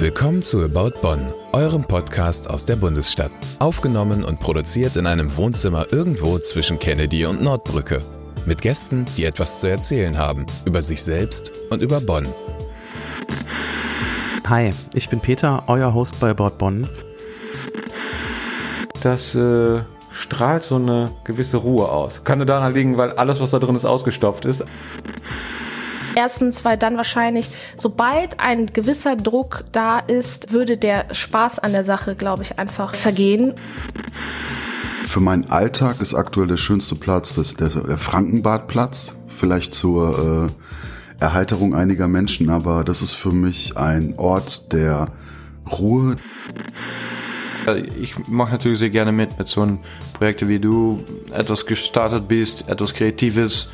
Willkommen zu About Bonn, eurem Podcast aus der Bundesstadt. Aufgenommen und produziert in einem Wohnzimmer irgendwo zwischen Kennedy und Nordbrücke. Mit Gästen, die etwas zu erzählen haben über sich selbst und über Bonn. Hi, ich bin Peter, euer Host bei About Bonn. Das äh, strahlt so eine gewisse Ruhe aus. Kann nur daran liegen, weil alles, was da drin ist, ausgestopft ist. Erstens, weil dann wahrscheinlich, sobald ein gewisser Druck da ist, würde der Spaß an der Sache, glaube ich, einfach vergehen. Für meinen Alltag ist aktuell der schönste Platz das, der, der Frankenbadplatz. Vielleicht zur äh, Erheiterung einiger Menschen, aber das ist für mich ein Ort der Ruhe. Ich mache natürlich sehr gerne mit, mit so einem Projekten wie du, etwas gestartet bist, etwas Kreatives.